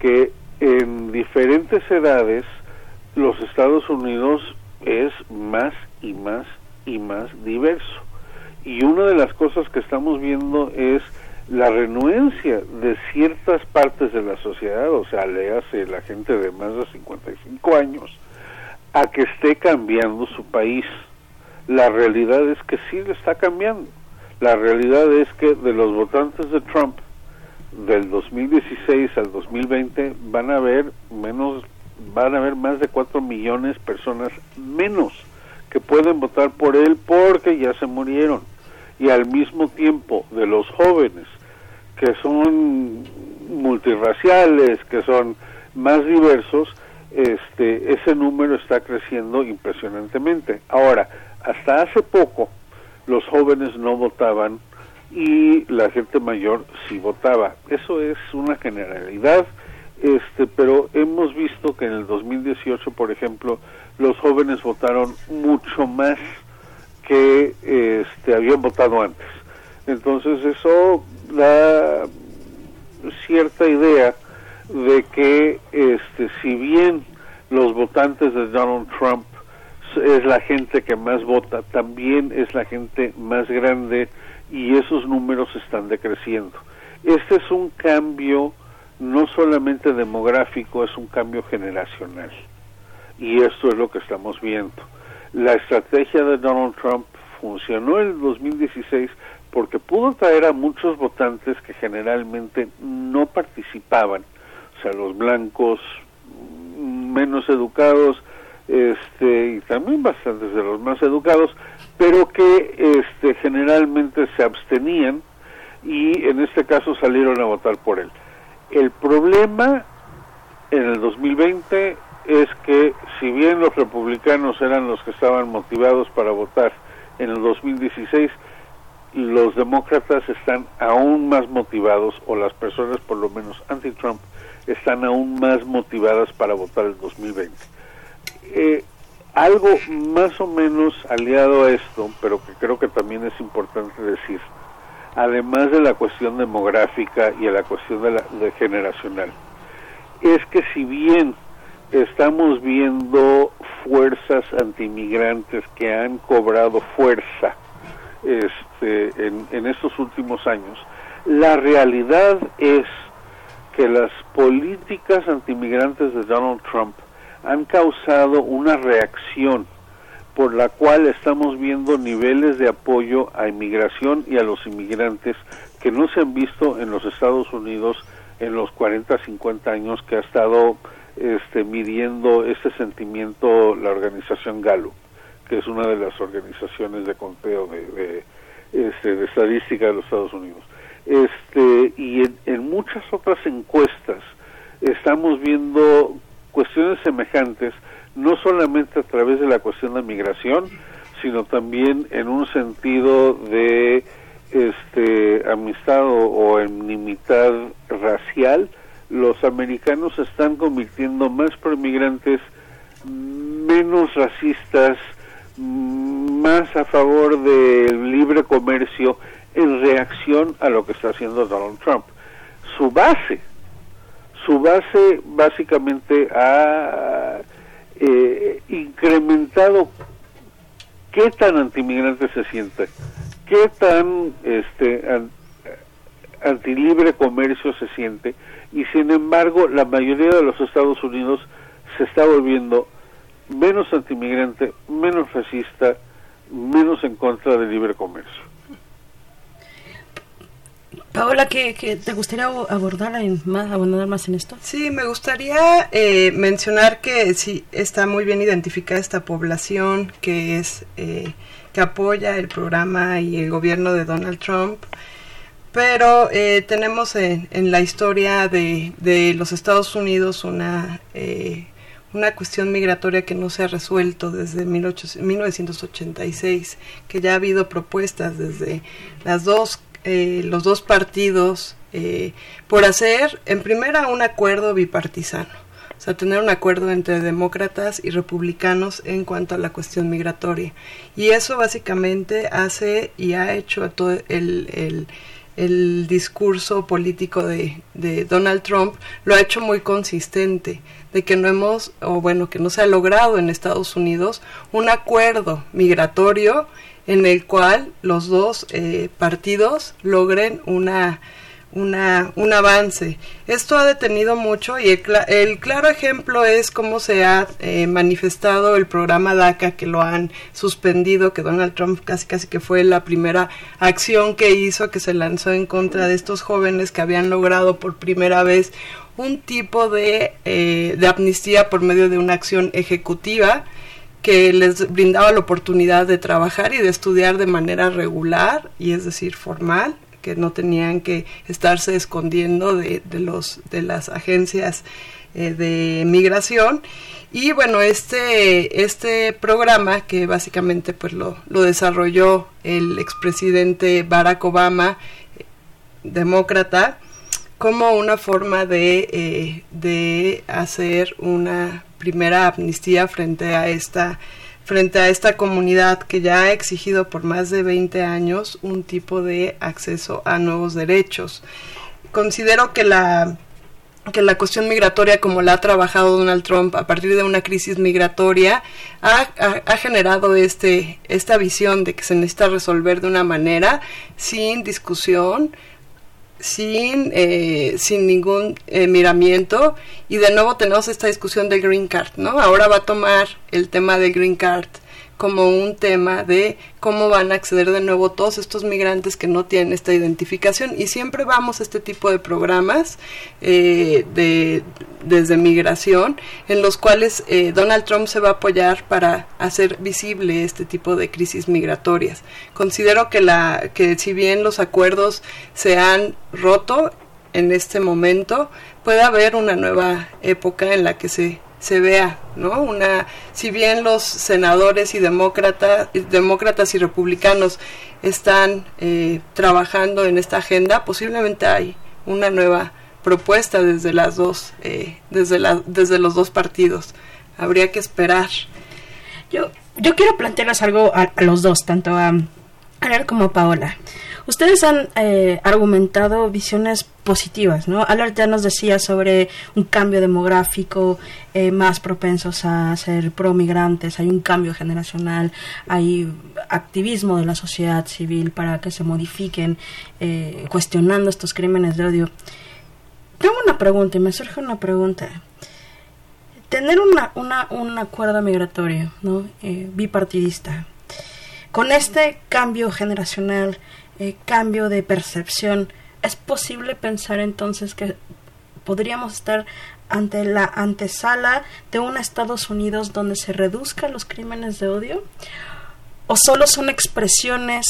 que en diferentes edades los Estados Unidos es más y más y más diverso y una de las cosas que estamos viendo es la renuencia de ciertas partes de la sociedad, o sea, le hace la gente de más de 55 años, a que esté cambiando su país. La realidad es que sí le está cambiando. La realidad es que de los votantes de Trump del 2016 al 2020 van a haber menos van a haber más de 4 millones personas menos que pueden votar por él porque ya se murieron. Y al mismo tiempo de los jóvenes que son multirraciales, que son más diversos, este, ese número está creciendo impresionantemente. Ahora, hasta hace poco los jóvenes no votaban y la gente mayor sí votaba. Eso es una generalidad, este, pero hemos visto que en el 2018, por ejemplo, los jóvenes votaron mucho más que este, habían votado antes. Entonces eso da cierta idea de que este si bien los votantes de Donald Trump es la gente que más vota, también es la gente más grande y esos números están decreciendo. Este es un cambio no solamente demográfico, es un cambio generacional. Y esto es lo que estamos viendo. La estrategia de Donald Trump funcionó en el 2016 porque pudo traer a muchos votantes que generalmente no participaban, o sea, los blancos menos educados, este, y también bastantes de los más educados, pero que este, generalmente se abstenían y en este caso salieron a votar por él. El problema en el 2020 es que si bien los republicanos eran los que estaban motivados para votar en el 2016, los demócratas están aún más motivados, o las personas por lo menos anti-Trump están aún más motivadas para votar el 2020. Eh, algo más o menos aliado a esto, pero que creo que también es importante decir, además de la cuestión demográfica y de la cuestión de, la, de generacional, es que si bien estamos viendo fuerzas antimigrantes que han cobrado fuerza este, en, en estos últimos años, la realidad es que las políticas antimigrantes de Donald Trump han causado una reacción por la cual estamos viendo niveles de apoyo a inmigración y a los inmigrantes que no se han visto en los Estados Unidos en los 40, 50 años que ha estado este, midiendo este sentimiento la organización Gallup, que es una de las organizaciones de conteo de, este, de estadística de los Estados Unidos. Este, y en, muchas otras encuestas estamos viendo cuestiones semejantes, no solamente a través de la cuestión de migración, sino también en un sentido de este amistad o, o enmimidad racial, los americanos se están convirtiendo más por migrantes, menos racistas, más a favor del libre comercio en reacción a lo que está haciendo Donald Trump. Su base su base básicamente ha eh, incrementado qué tan antimigrante se siente, qué tan este antilibre comercio se siente y sin embargo la mayoría de los Estados Unidos se está volviendo menos antimigrante, menos racista, menos en contra del libre comercio. Paola, ¿qué, te gustaría abordar más, abundar más en esto? Sí, me gustaría eh, mencionar que sí está muy bien identificada esta población que es eh, que apoya el programa y el gobierno de Donald Trump, pero eh, tenemos en, la historia de, de, los Estados Unidos una una cuestión migratoria que no se ha resuelto desde 1986, que ya ha habido propuestas desde las dos eh, los dos partidos eh, por hacer, en primera, un acuerdo bipartisano. O sea, tener un acuerdo entre demócratas y republicanos en cuanto a la cuestión migratoria. Y eso básicamente hace y ha hecho a todo el, discurso político de, de, Donald Trump, lo ha hecho muy consistente, de que no hemos, o bueno, que no se ha logrado en Estados Unidos un acuerdo migratorio en el cual los dos eh, partidos logren una, una, un avance. Esto ha detenido mucho y el, claro ejemplo es cómo se ha eh, manifestado el programa DACA que lo han suspendido, que Donald Trump casi casi que fue la primera acción que hizo, que se lanzó en contra de estos jóvenes que habían logrado por primera vez un tipo de, eh, de amnistía por medio de una acción ejecutiva que les brindaba la oportunidad de trabajar y de estudiar de manera regular y es decir formal que no tenían que estarse escondiendo de, de los de las agencias eh, de migración. Y bueno este este programa que básicamente pues lo, lo desarrolló el expresidente Barack Obama demócrata como una forma de, eh, de hacer una primera amnistía frente a esta frente a esta comunidad que ya ha exigido por más de 20 años un tipo de acceso a nuevos derechos. considero que la que la cuestión migratoria como la ha trabajado Donald Trump a partir de una crisis migratoria ha, generado este esta visión de que se necesita resolver de una manera sin discusión sin eh, sin ningún eh, miramiento. Y de nuevo tenemos esta discusión del green card no ahora va a tomar el tema del green card como un tema de cómo van a acceder de nuevo todos estos migrantes que no tienen esta identificación. Y siempre vamos a este tipo de programas eh, de desde migración en los cuales eh, Donald Trump se va a apoyar para hacer visible este tipo de crisis migratorias. Considero que la que si bien los acuerdos se han roto en este momento puede haber una nueva época en la que se se vea, ¿no? Una, si bien los senadores y demócratas, demócratas y republicanos están eh, trabajando en esta agenda, posiblemente hay una nueva propuesta desde las dos, eh, desde la, desde los dos partidos. Habría que esperar. Yo, yo quiero plantearles algo a, los dos, tanto a Aler como a Paola. Ustedes han eh, argumentado visiones positivas, ¿no? Alert ya nos decía sobre un cambio demográfico, eh, más propensos a ser pro-migrantes, hay un cambio generacional, hay activismo de la sociedad civil para que se modifiquen, eh, cuestionando estos crímenes de odio. Tengo una pregunta y me surge una pregunta. Tener una, una, un acuerdo migratorio, ¿no? bipartidista, con este cambio generacional, eh, cambio de percepción, ¿es posible pensar entonces que podríamos estar ante la antesala de un Estados Unidos donde se reduzcan los crímenes de odio? ¿O solo son expresiones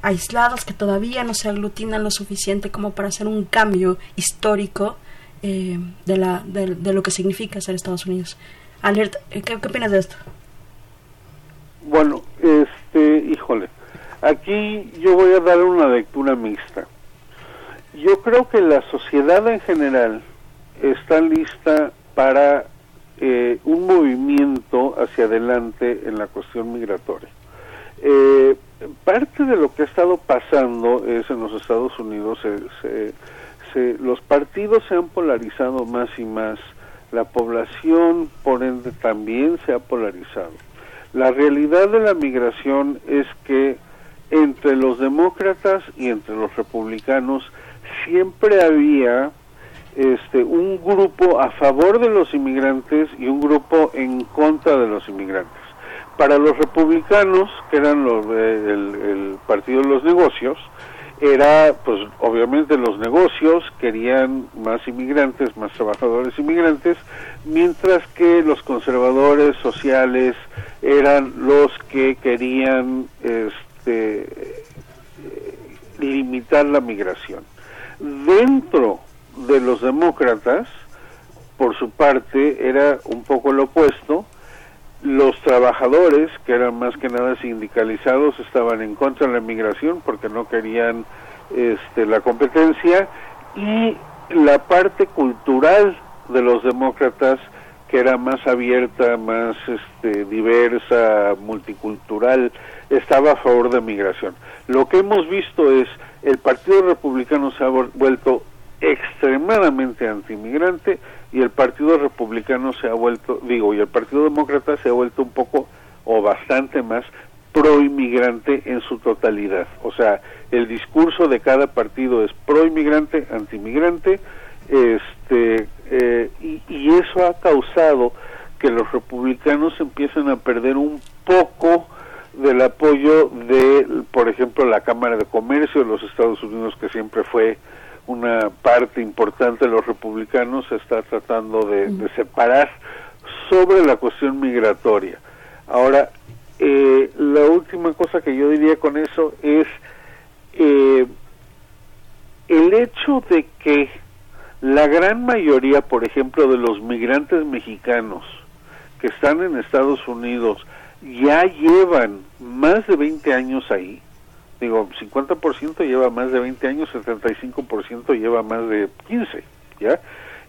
aisladas que todavía no se aglutinan lo suficiente como para hacer un cambio histórico eh, de, la, de, lo que significa ser Estados Unidos? Alert, ¿qué, ¿qué opinas de esto? Bueno, este, híjole, Aquí yo voy a dar una lectura mixta. Yo creo que la sociedad en general está lista para eh, un movimiento hacia adelante en la cuestión migratoria. Eh, parte de lo que ha estado pasando es en los Estados Unidos, los partidos se han polarizado más y más, la población por ende también se ha polarizado. La realidad de la migración es que entre los demócratas y entre los republicanos siempre había este un grupo a favor de los inmigrantes y un grupo en contra de los inmigrantes. Para los republicanos, que eran los el, partido de los negocios, era pues obviamente los negocios querían más inmigrantes, más trabajadores inmigrantes, mientras que los conservadores sociales eran los que querían este, este, limitar la migración. Dentro de los demócratas, por su parte, era un poco lo opuesto. Los trabajadores, que eran más que nada sindicalizados, estaban en contra de la migración porque no querían este, la competencia y la parte cultural de los demócratas que era más abierta, más este, diversa, multicultural, estaba a favor de migración. Lo que hemos visto es el Partido Republicano se ha vuelto extremadamente antimigrante y el Partido Republicano se ha vuelto, digo, y el Partido Demócrata se ha vuelto un poco o bastante más pro-inmigrante en su totalidad. O sea, el discurso de cada partido es pro-inmigrante, anti-inmigrante, este, eh, y, y eso ha causado que los republicanos empiecen a perder un poco del apoyo de, por ejemplo, la Cámara de Comercio de los Estados Unidos, que siempre fue una parte importante de los republicanos, se está tratando de, separar sobre la cuestión migratoria. Ahora, eh, la última cosa que yo diría con eso es eh, el hecho de que la gran mayoría, por ejemplo, de los migrantes mexicanos que están en Estados Unidos ya llevan más de 20 años ahí. Digo, 50% lleva más de 20 años, 75% lleva más de 15, ¿ya?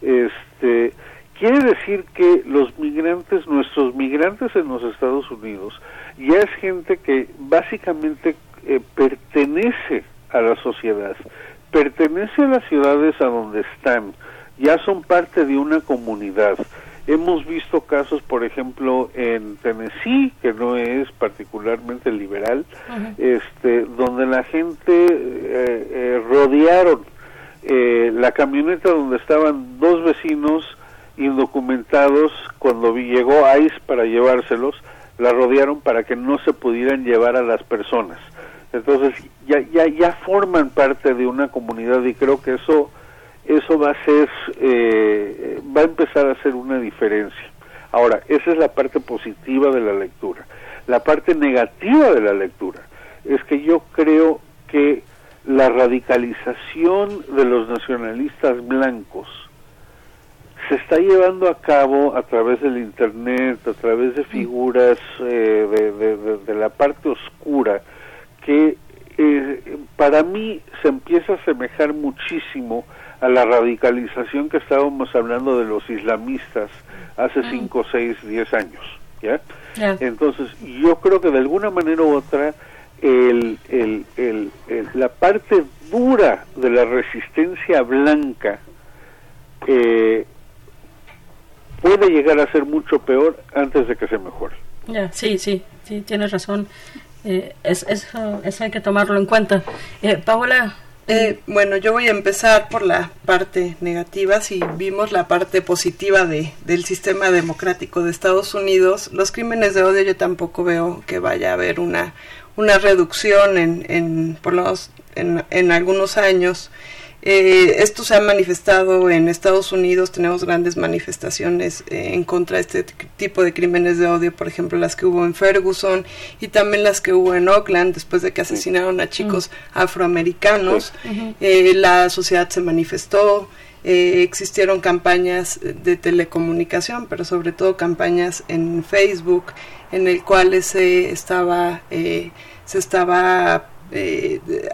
Este, quiere decir que los migrantes, nuestros migrantes en los Estados Unidos, ya es gente que básicamente eh, pertenece a la sociedad, pertenece a las ciudades a donde están, ya son parte de una comunidad. Hemos visto casos, por ejemplo, en Tennessee, que no es particularmente liberal, este, donde la gente eh, eh, rodearon eh, la camioneta donde estaban dos vecinos indocumentados cuando llegó ICE para llevárselos, la rodearon para que no se pudieran llevar a las personas. Entonces ya, ya, ya forman parte de una comunidad y creo que eso, eso va a ser, eh, va a empezar a hacer una diferencia. Ahora, esa es la parte positiva de la lectura. La parte negativa de la lectura es que yo creo que la radicalización de los nacionalistas blancos se está llevando a cabo a través del internet, a través de figuras eh, de, la parte oscura, que eh, para mí se empieza a asemejar muchísimo a la radicalización que estábamos hablando de los islamistas hace 5, 6, 10 años. ¿ya? Entonces, yo creo que de alguna manera u otra, el, el, el, la parte dura de la resistencia blanca eh, puede llegar a ser mucho peor antes de que se mejore. Ya, sí, sí, sí, tienes razón. Eh, es, eso, eso, hay que tomarlo en cuenta. Eh, Paola. Eh, bueno, yo voy a empezar por la parte negativa. Si vimos la parte positiva de, del sistema democrático de Estados Unidos, los crímenes de odio yo tampoco veo que vaya a haber una, una reducción en, en por lo menos en, en algunos años. Eh, esto se ha manifestado en Estados Unidos, tenemos grandes manifestaciones eh, en contra de este tipo de crímenes de odio, por ejemplo las que hubo en Ferguson y también las que hubo en Oakland después de que asesinaron a chicos mm. afroamericanos. Eh, la sociedad se manifestó, existieron campañas de telecomunicación, pero sobre todo campañas en Facebook en el cual se estaba, se estaba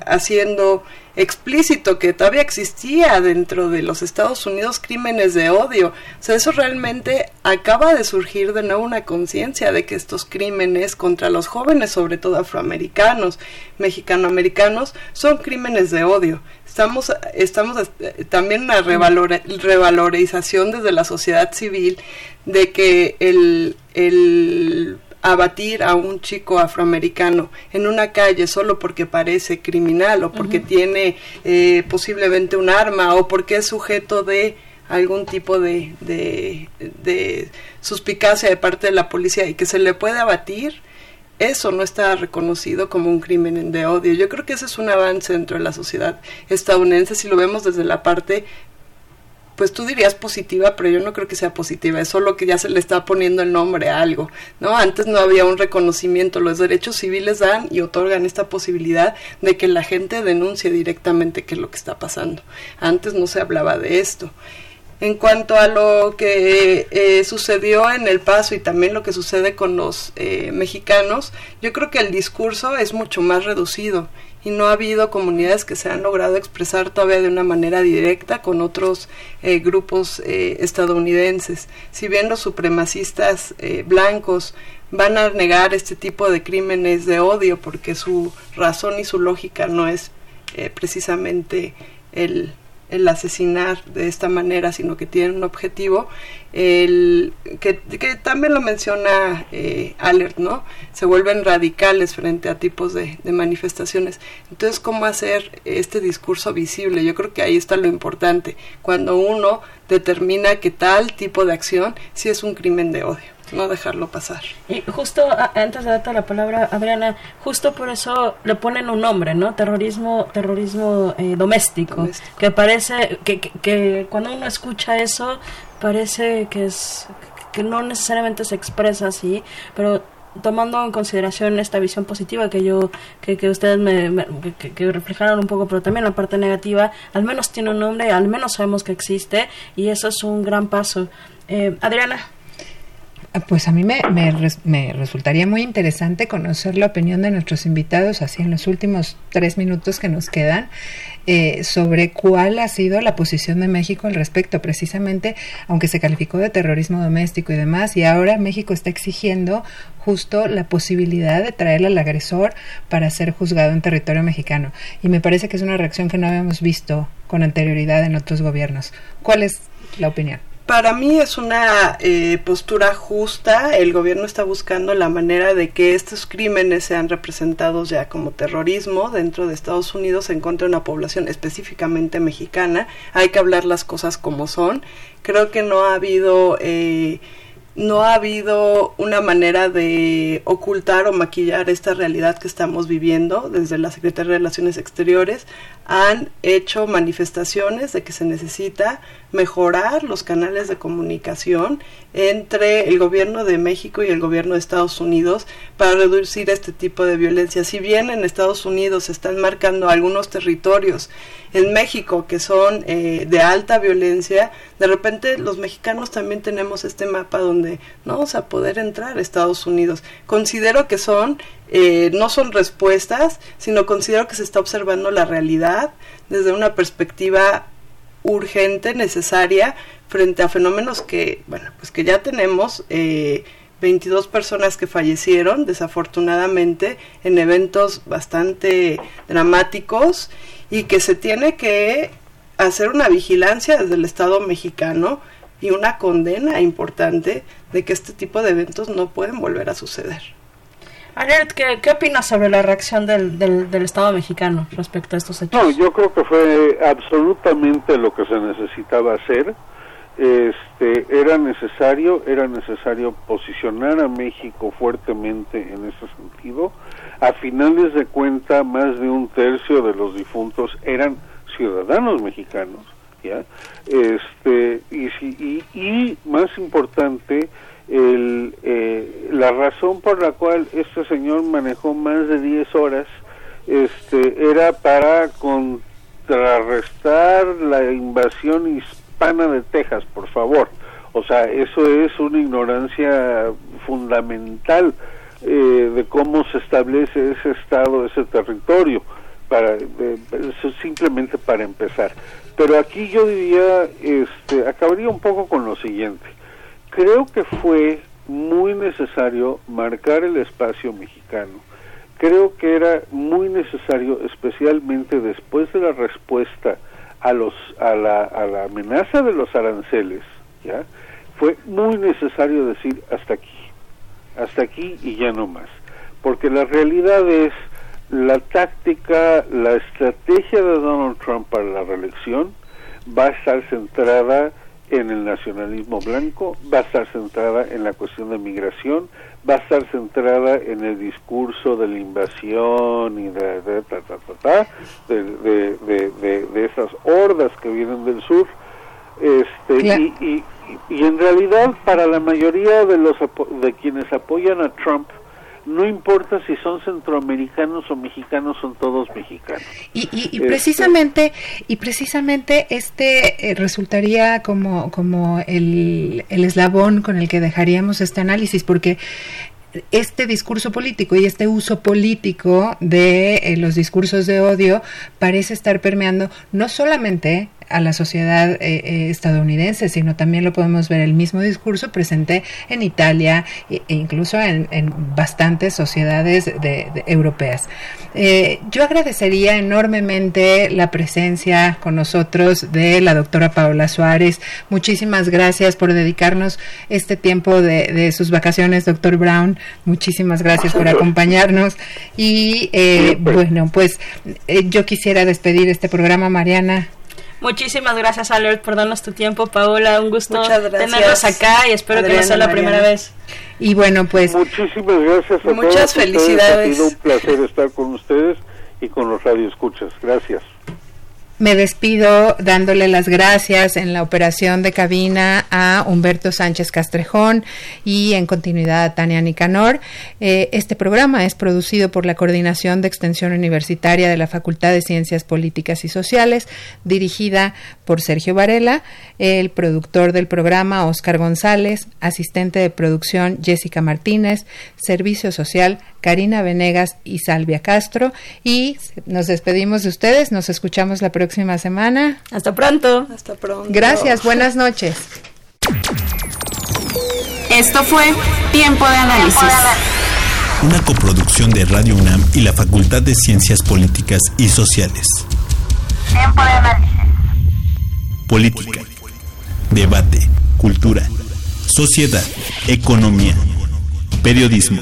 haciendo explícito que todavía existía dentro de los Estados Unidos crímenes de odio. O sea, eso realmente acaba de surgir de nuevo una conciencia de que estos crímenes contra los jóvenes, sobre todo afroamericanos, mexicanoamericanos, son crímenes de odio. Estamos, estamos eh, también una revalorización desde la sociedad civil de que el, el abatir a un chico afroamericano en una calle solo porque parece criminal o porque tiene eh, posiblemente un arma o porque es sujeto de algún tipo de, de, suspicacia de parte de la policía y que se le puede abatir, eso no está reconocido como un crimen de odio. Yo creo que ese es un avance dentro de la sociedad estadounidense si lo vemos desde la parte pues tú dirías positiva, pero yo no creo que sea positiva, es solo que ya se le está poniendo el nombre a algo, ¿no? Antes no había un reconocimiento, los derechos civiles dan y otorgan esta posibilidad de que la gente denuncie directamente qué es lo que está pasando. Antes no se hablaba de esto. En cuanto a lo que eh, sucedió en El Paso y también lo que sucede con los eh, mexicanos, yo creo que el discurso es mucho más reducido y no ha habido comunidades que se han logrado expresar todavía de una manera directa con otros eh, grupos eh, estadounidenses. Si bien los supremacistas eh, blancos van a negar este tipo de crímenes de odio porque su razón y su lógica no es precisamente el el asesinar de esta manera, sino que tienen un objetivo, el, que, también lo menciona eh, Alert, ¿no? Se vuelven radicales frente a tipos de, de, manifestaciones. Entonces, ¿cómo hacer este discurso visible? Yo creo que ahí está lo importante, cuando uno determina que tal tipo de acción sí es un crimen de odio no dejarlo pasar. Y justo antes de darte la palabra, Adriana, justo por eso le ponen un nombre, ¿no? Terrorismo, terrorismo eh, doméstico, que parece que, que, cuando uno escucha eso parece que es que no necesariamente se expresa así, pero tomando en consideración esta visión positiva que yo que, que ustedes me, que, reflejaron un poco pero también la parte negativa al menos tiene un nombre al menos sabemos que existe y eso es un gran paso eh, Adriana Pues a mí me, me, resultaría muy interesante conocer la opinión de nuestros invitados, así en los últimos tres minutos que nos quedan, eh, sobre cuál ha sido la posición de México al respecto, precisamente, aunque se calificó de terrorismo doméstico y demás, y ahora México está exigiendo justo la posibilidad de traer al agresor para ser juzgado en territorio mexicano. Y me parece que es una reacción que no habíamos visto con anterioridad en otros gobiernos. ¿Cuál es la opinión? Para mí es una eh, postura justa. El gobierno está buscando la manera de que estos crímenes sean representados ya como terrorismo dentro de Estados Unidos en contra de una población específicamente mexicana. Hay que hablar las cosas como son. Creo que no ha habido eh, no ha habido una manera de ocultar o maquillar esta realidad que estamos viviendo. Desde la Secretaría de Relaciones Exteriores han hecho manifestaciones de que se necesita mejorar los canales de comunicación entre el gobierno de México y el gobierno de Estados Unidos para reducir este tipo de violencia. Si bien en Estados Unidos se están marcando algunos territorios en México que son eh, de alta violencia, de repente los mexicanos también tenemos este mapa donde no vamos a poder entrar a Estados Unidos. Considero que son, eh, no son respuestas, sino considero que se está observando la realidad desde una perspectiva urgente, necesaria, frente a fenómenos que, bueno, pues que ya tenemos. Eh, 22 personas que fallecieron desafortunadamente en eventos bastante dramáticos y que se tiene que hacer una vigilancia desde el Estado mexicano y una condena importante de que este tipo de eventos no pueden volver a suceder. Alert, ¿qué, ¿qué, opinas sobre la reacción del, del, Estado mexicano respecto a estos hechos? No, yo creo que fue absolutamente lo que se necesitaba hacer. Este era necesario era necesario posicionar a México fuertemente en ese sentido. A finales de cuenta más de un tercio de los difuntos eran ciudadanos mexicanos ya este y y, y más importante el, eh, la razón por la cual este señor manejó más de 10 horas este era para contrarrestar la invasión hispana de Texas, por favor. O sea, eso es una ignorancia fundamental eh, de cómo se establece ese estado, ese territorio, para simplemente para empezar. Pero aquí yo diría, este, acabaría un poco con lo siguiente. Creo que fue muy necesario marcar el espacio mexicano. Creo que era muy necesario, especialmente después de la respuesta a los a la, a la amenaza de los aranceles ya fue muy necesario decir hasta aquí hasta aquí y ya no más porque la realidad es la táctica la estrategia de Donald Trump para la reelección va a estar centrada en el nacionalismo blanco, va a estar centrada en la cuestión de migración, va a estar centrada en el discurso de la invasión y de, de, de, esas hordas que vienen del sur. Este, y, y, y, en realidad para la mayoría de los de quienes apoyan a Trump no importa si son centroamericanos o mexicanos, son todos mexicanos. Y, y, este, precisamente, y precisamente este eh, resultaría como, como el, el eslabón con el que dejaríamos este análisis, porque este discurso político y este uso político de eh, los discursos de odio parece estar permeando no solamente a la sociedad eh, eh, estadounidense, sino también lo podemos ver el mismo discurso presente en Italia e, e incluso en, bastantes sociedades de, europeas. Eh, yo agradecería enormemente la presencia con nosotros de la doctora Paola Suárez. Muchísimas gracias por dedicarnos este tiempo de, sus vacaciones, doctor Brown. Muchísimas gracias por acompañarnos. Y bueno, pues yo quisiera despedir este programa, Mariana. Muchísimas gracias, Alert, por darnos tu tiempo, Paola. Un gusto tenerlos acá y espero que no sea la primera vez. Y bueno, pues. Muchísimas gracias a Muchas felicidades. Ha sido un placer estar con ustedes y con los radioescuchas. Gracias. Me despido dándole las gracias en la operación de cabina a Humberto Sánchez Castrejón y en continuidad a Tania Nicanor. Eh, este programa es producido por la Coordinación de Extensión Universitaria de la Facultad de Ciencias Políticas y Sociales, dirigida por Sergio Varela, el productor del programa Oscar González, asistente de producción Jessica Martínez, servicio social Karina Venegas y Salvia Castro. Y nos despedimos de ustedes, nos escuchamos la próxima semana. Hasta pronto. Hasta pronto. Gracias, buenas noches. Esto fue Tiempo de Análisis. Una coproducción de Radio UNAM y la Facultad de Ciencias Políticas y Sociales. Tiempo de Análisis. Política, debate, cultura, sociedad, economía, periodismo,